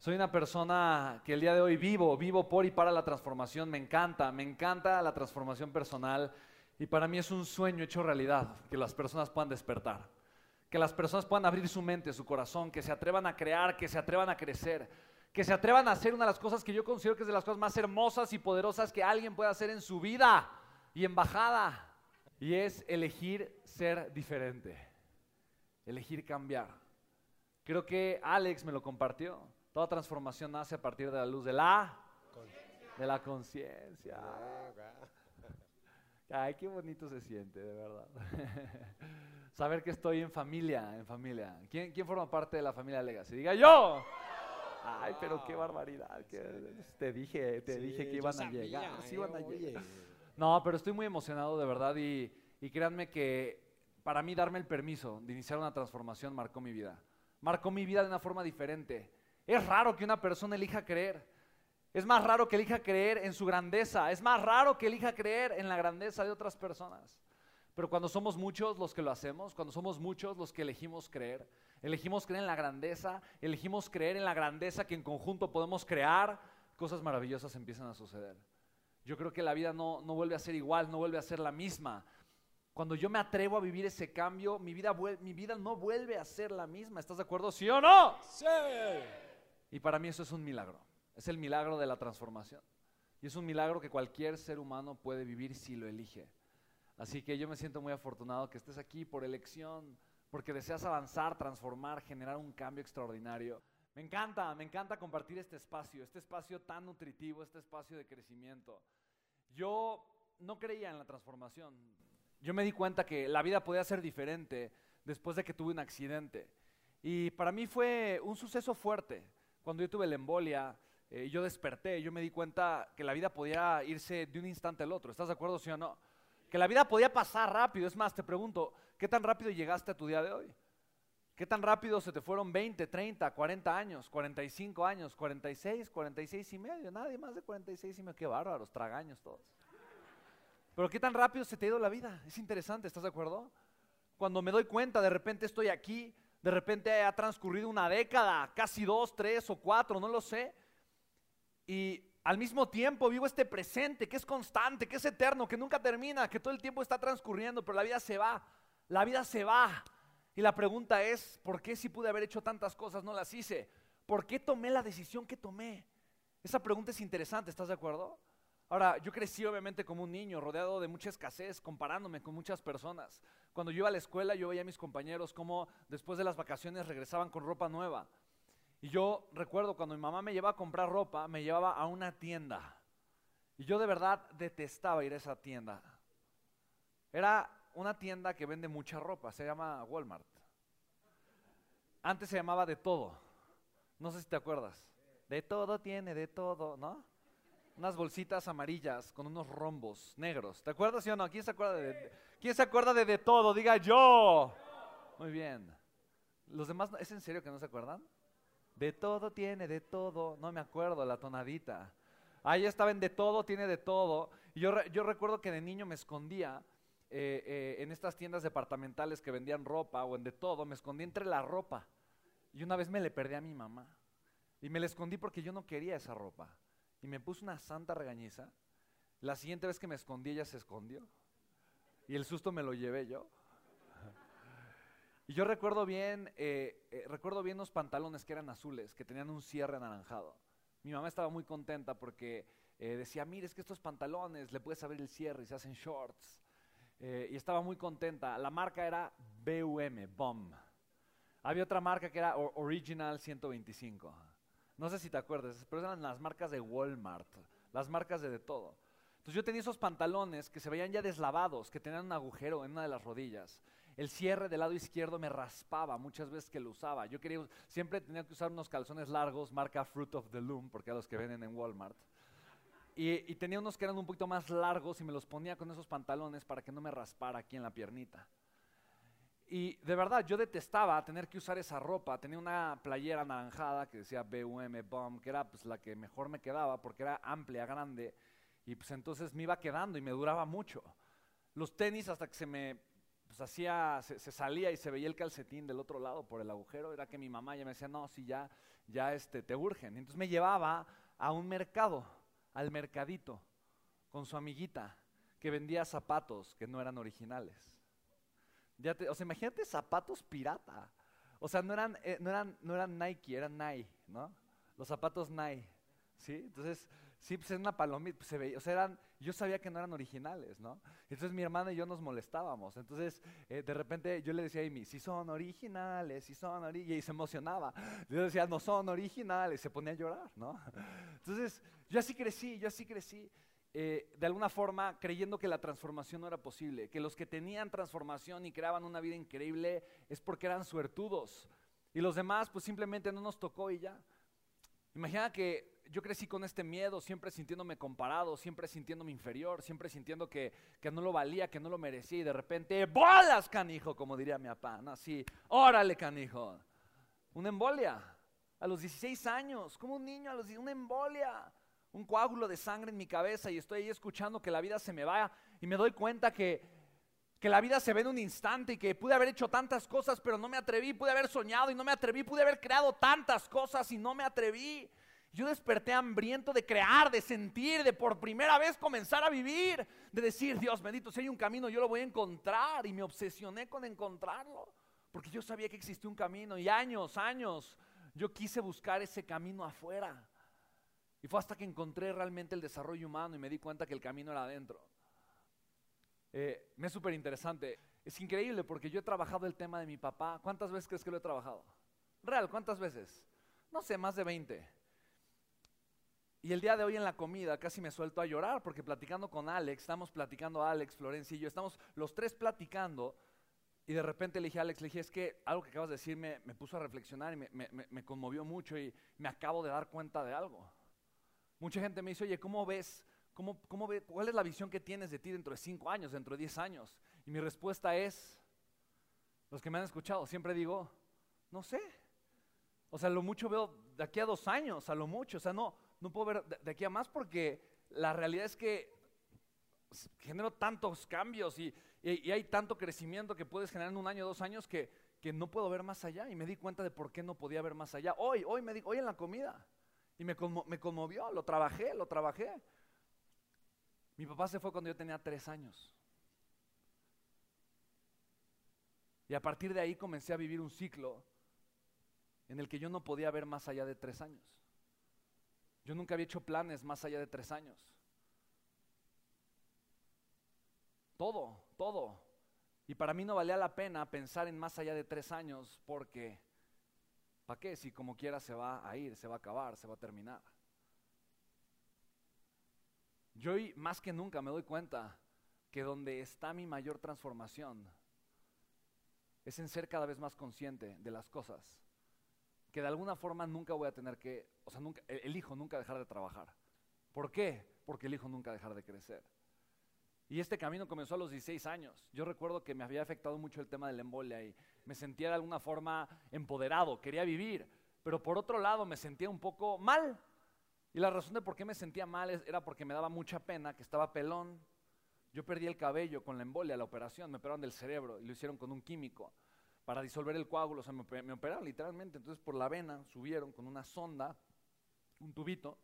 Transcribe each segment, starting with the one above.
Soy una persona que el día de hoy vivo, vivo por y para la transformación. Me encanta, me encanta la transformación personal. Y para mí es un sueño hecho realidad, que las personas puedan despertar. Que las personas puedan abrir su mente, su corazón, que se atrevan a crear, que se atrevan a crecer, que se atrevan a hacer una de las cosas que yo considero que es de las cosas más hermosas y poderosas que alguien puede hacer en su vida y embajada. Y es elegir ser diferente, elegir cambiar. Creo que Alex me lo compartió. Toda transformación nace a partir de la luz de la de la conciencia. Ay, qué bonito se siente, de verdad. Saber que estoy en familia, en familia. ¿Quién, ¿Quién, forma parte de la familia Legacy? Diga yo. Ay, pero qué barbaridad. te dije, te dije que iban a llegar. Sí iban a llegar. No, pero estoy muy emocionado de verdad y, y créanme que para mí darme el permiso de iniciar una transformación marcó mi vida. Marcó mi vida de una forma diferente. Es raro que una persona elija creer. Es más raro que elija creer en su grandeza. Es más raro que elija creer en la grandeza de otras personas. Pero cuando somos muchos los que lo hacemos, cuando somos muchos los que elegimos creer, elegimos creer en la grandeza, elegimos creer en la grandeza que en conjunto podemos crear, cosas maravillosas empiezan a suceder. Yo creo que la vida no, no vuelve a ser igual, no vuelve a ser la misma. Cuando yo me atrevo a vivir ese cambio, mi vida, mi vida no vuelve a ser la misma. ¿Estás de acuerdo? ¿Sí o no? Sí. Y para mí eso es un milagro. Es el milagro de la transformación. Y es un milagro que cualquier ser humano puede vivir si lo elige. Así que yo me siento muy afortunado que estés aquí por elección, porque deseas avanzar, transformar, generar un cambio extraordinario. Me encanta, me encanta compartir este espacio, este espacio tan nutritivo, este espacio de crecimiento. Yo no creía en la transformación. Yo me di cuenta que la vida podía ser diferente después de que tuve un accidente. Y para mí fue un suceso fuerte. Cuando yo tuve la embolia, eh, yo desperté, yo me di cuenta que la vida podía irse de un instante al otro. ¿Estás de acuerdo, sí o no? Que la vida podía pasar rápido. Es más, te pregunto, ¿qué tan rápido llegaste a tu día de hoy? ¿Qué tan rápido se te fueron 20, 30, 40 años, 45 años, 46, 46 y medio? Nadie más de 46 y medio. Qué bárbaros, tragaños todos. Pero qué tan rápido se te ha ido la vida. Es interesante, ¿estás de acuerdo? Cuando me doy cuenta, de repente estoy aquí, de repente ha transcurrido una década, casi dos, tres o cuatro, no lo sé. Y al mismo tiempo vivo este presente que es constante, que es eterno, que nunca termina, que todo el tiempo está transcurriendo, pero la vida se va. La vida se va. Y la pregunta es, ¿por qué si pude haber hecho tantas cosas no las hice? ¿Por qué tomé la decisión que tomé? Esa pregunta es interesante, ¿estás de acuerdo? Ahora, yo crecí obviamente como un niño, rodeado de mucha escasez, comparándome con muchas personas. Cuando yo iba a la escuela, yo veía a mis compañeros cómo después de las vacaciones regresaban con ropa nueva. Y yo recuerdo cuando mi mamá me llevaba a comprar ropa, me llevaba a una tienda. Y yo de verdad detestaba ir a esa tienda. Era una tienda que vende mucha ropa, se llama Walmart. Antes se llamaba de todo. No sé si te acuerdas. De todo tiene, de todo, ¿no? Unas bolsitas amarillas con unos rombos negros. ¿Te acuerdas, sí o no? ¿Quién se acuerda de, ¿quién se acuerda de, de todo? Diga yo. Muy bien. ¿Los demás, es en serio que no se acuerdan? De todo tiene, de todo. No me acuerdo, la tonadita. Ahí estaba en de todo, tiene de todo. Yo, yo recuerdo que de niño me escondía eh, eh, en estas tiendas departamentales que vendían ropa o en de todo, me escondí entre la ropa. Y una vez me le perdí a mi mamá. Y me la escondí porque yo no quería esa ropa y me puso una santa regañiza. La siguiente vez que me escondí, ella se escondió. Y el susto me lo llevé yo. Y yo recuerdo bien, eh, eh, recuerdo bien unos pantalones que eran azules, que tenían un cierre anaranjado. Mi mamá estaba muy contenta porque eh, decía, mire, es que estos pantalones le puedes abrir el cierre y se hacen shorts. y estaba muy contenta. La marca era BUM, BOM. Había otra marca que era Original 125. No sé si te acuerdas, pero eran las marcas de Walmart, las marcas de de todo. Entonces yo tenía esos pantalones que se veían ya deslavados, que tenían un agujero en una de las rodillas. El cierre del lado izquierdo me raspaba muchas veces que lo usaba. Yo siempre tenía que usar unos calzones largos, marca Fruit of the Loom, porque a los que venden en Walmart. Y, y, tenía unos que eran un poquito más largos y me los ponía con esos pantalones para que no me raspara aquí en la piernita. Y de verdad, yo detestaba tener que usar esa ropa. Tenía una playera anaranjada que decía BUM, BOM, que era pues, la que mejor me quedaba porque era amplia, grande. Y pues entonces me iba quedando y me duraba mucho. Los tenis hasta que se me pues hacía, se, salía y se veía el calcetín del otro lado por el agujero, era que mi mamá ya me decía, no, si ya, ya este, te urgen. Entonces me llevaba a un mercado, al mercadito, con su amiguita, que vendía zapatos que no eran originales. Ya o sea, imagínate zapatos pirata. O sea, no eran, eh, no eran, no eran Nike, eran Nike, ¿no? Los zapatos Nike, ¿sí? Entonces, sí, pues era una palomita, pues, se veía, o sea, eran, yo sabía que no eran originales, ¿no? Entonces mi hermana y yo nos molestábamos. Entonces, eh, de repente yo le decía a Amy, si son originales, si son originales, y se emocionaba. Yo decía, no son originales, se ponía a llorar, ¿no? Entonces, yo así crecí, yo así crecí. Eh, de alguna forma creyendo que la transformación no era posible, que los que tenían transformación y creaban una vida increíble es porque eran suertudos y los demás pues simplemente no nos tocó y ya. Imagina que yo crecí con este miedo, siempre sintiéndome comparado, siempre sintiéndome inferior, siempre sintiendo que, no lo valía, que no lo merecía y de repente, ¡bolas, canijo! Como diría mi papá. Así, ¡órale, canijo! Una embolia. A los 16 años, como un niño a los una embolia, un coágulo de sangre en mi cabeza y estoy ahí escuchando que la vida se me vaya y me doy cuenta que, que la vida se ve en un instante y que pude haber hecho tantas cosas pero no me atreví, pude haber soñado y no me atreví, pude haber creado tantas cosas y no me atreví. Yo desperté hambriento de crear, de sentir, de por primera vez comenzar a vivir, de decir, Dios bendito, si hay un camino, yo lo voy a encontrar. Y me obsesioné con encontrarlo, porque yo sabía que existía un camino. Y años, años, yo quise buscar ese camino afuera. Y fue hasta que encontré realmente el desarrollo humano y me di cuenta que el camino era adentro. Eh, me es súper interesante. Es increíble porque yo he trabajado el tema de mi papá. ¿Cuántas veces crees que lo he trabajado? Real, ¿cuántas veces? No sé, más de 20. Y el día de hoy en la comida casi me suelto a llorar porque platicando con Alex, estamos platicando Alex, Florencia y yo, estamos los tres platicando y de repente le dije a Alex, le dije, es que algo que acabas de decir me, puso a reflexionar y me, conmovió mucho y me acabo de dar cuenta de algo. Mucha gente me dice, oye, ¿cómo ves? ¿Cómo, cómo ve, ¿Cuál es la visión que tienes de ti dentro de cinco años, dentro de diez años? Y mi respuesta es, los que me han escuchado, siempre digo, no sé. O sea, lo mucho veo de aquí a dos años, a lo mucho. O sea, no, no puedo ver de, aquí a más porque la realidad es que genero tantos cambios y, hay tanto crecimiento que puedes generar en un año, dos años que, no puedo ver más allá. Y me di cuenta de por qué no podía ver más allá. Hoy, hoy me di, hoy en la comida. Y me, me conmovió, lo trabajé, lo trabajé. Mi papá se fue cuando yo tenía tres años. Y a partir de ahí comencé a vivir un ciclo en el que yo no podía ver más allá de tres años. Yo nunca había hecho planes más allá de tres años. Todo, todo. Y para mí no valía la pena pensar en más allá de tres años porque, ¿para qué? Si como quiera se va a ir, se va a acabar, se va a terminar. Yo hoy más que nunca me doy cuenta que donde está mi mayor transformación es en ser cada vez más consciente de las cosas que de alguna forma nunca voy a tener que, o sea, nunca, elijo nunca dejar de trabajar. ¿Por qué? Porque elijo nunca dejar de crecer. Y este camino comenzó a los 16 años. Yo recuerdo que me había afectado mucho el tema de la embolia y me sentía de alguna forma empoderado, quería vivir, pero por otro lado me sentía un poco mal. Y la razón de por qué me sentía mal era porque me daba mucha pena, que estaba pelón. Yo perdí el cabello con la embolia, la operación, me operaron del cerebro y lo hicieron con un químico para disolver el coágulo, o sea, me, operaron literalmente, entonces por la vena subieron con una sonda, un tubito,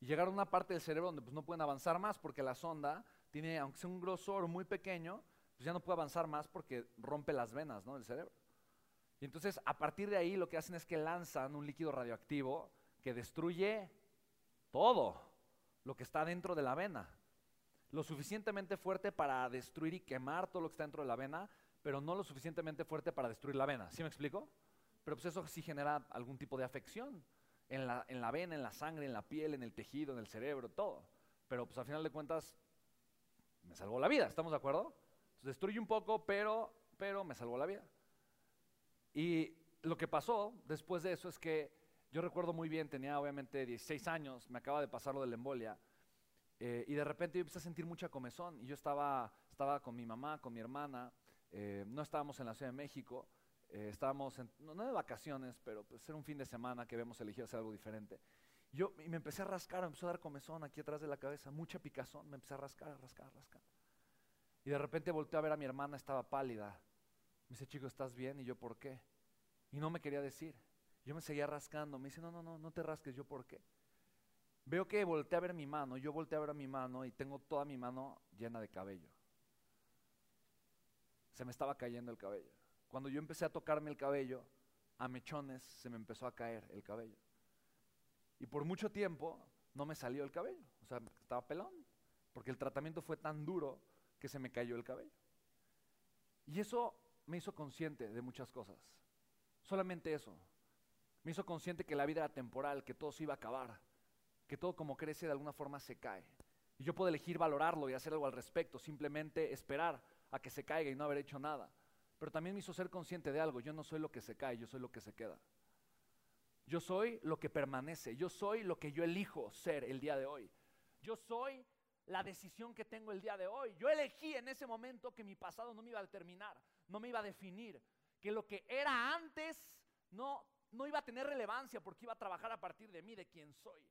y llegaron a una parte del cerebro donde pues no pueden avanzar más porque la sonda tiene, aunque sea un grosor muy pequeño, pues ya no puede avanzar más porque rompe las venas ¿no? del cerebro. Y entonces a partir de ahí lo que hacen es que lanzan un líquido radioactivo que destruye todo lo que está dentro de la vena. Lo suficientemente fuerte para destruir y quemar todo lo que está dentro de la vena, pero no lo suficientemente fuerte para destruir la vena. ¿Sí me explico? Pero pues eso sí genera algún tipo de afección en la, en la vena, en la sangre, en la piel, en el tejido, en el cerebro, todo. Pero pues al final de cuentas me salvó la vida, ¿estamos de acuerdo? Entonces destruye un poco, pero, pero me salvó la vida. Y lo que pasó después de eso es que yo recuerdo muy bien, tenía obviamente 16 años, me acaba de pasar lo de la embolia, eh, y de repente yo empecé a sentir mucha comezón, y yo estaba, estaba con mi mamá, con mi hermana, eh, no estábamos en la Ciudad de México, eh, estábamos, en, no, de vacaciones, pero pues era un fin de semana que habíamos elegido hacer algo diferente. Yo y me empecé a rascar, me empezó a dar comezón aquí atrás de la cabeza, mucha picazón, me empecé a rascar, a rascar, a rascar. Y de repente volteé a ver a mi hermana, estaba pálida. Me dice, chico, ¿estás bien? Y yo, ¿por qué? Y no me quería decir. Yo me seguía rascando. Me dice, no, no, no, no te rasques. Yo, ¿por qué? Veo que volteé a ver mi mano. Yo volteé a ver mi mano y tengo toda mi mano llena de cabello. Se me estaba cayendo el cabello. Cuando yo empecé a tocarme el cabello, a mechones se me empezó a caer el cabello. Y por mucho tiempo no me salió el cabello. O sea, estaba pelón. Porque el tratamiento fue tan duro que se me cayó el cabello. Y eso me hizo consciente de muchas cosas. Solamente eso. Me hizo consciente que la vida era temporal, que todo se iba a acabar, que todo como crece de alguna forma se cae. Y yo puedo elegir valorarlo y hacer algo al respecto, simplemente esperar a que se caiga y no haber hecho nada. Pero también me hizo ser consciente de algo, yo no soy lo que se cae, yo soy lo que se queda. Yo soy lo que permanece, yo soy lo que yo elijo ser el día de hoy. Yo soy la decisión que tengo el día de hoy. Yo elegí en ese momento que mi pasado no me iba a determinar, no me iba a definir, que lo que era antes no, no iba a tener relevancia porque iba a trabajar a partir de mí, de quién soy.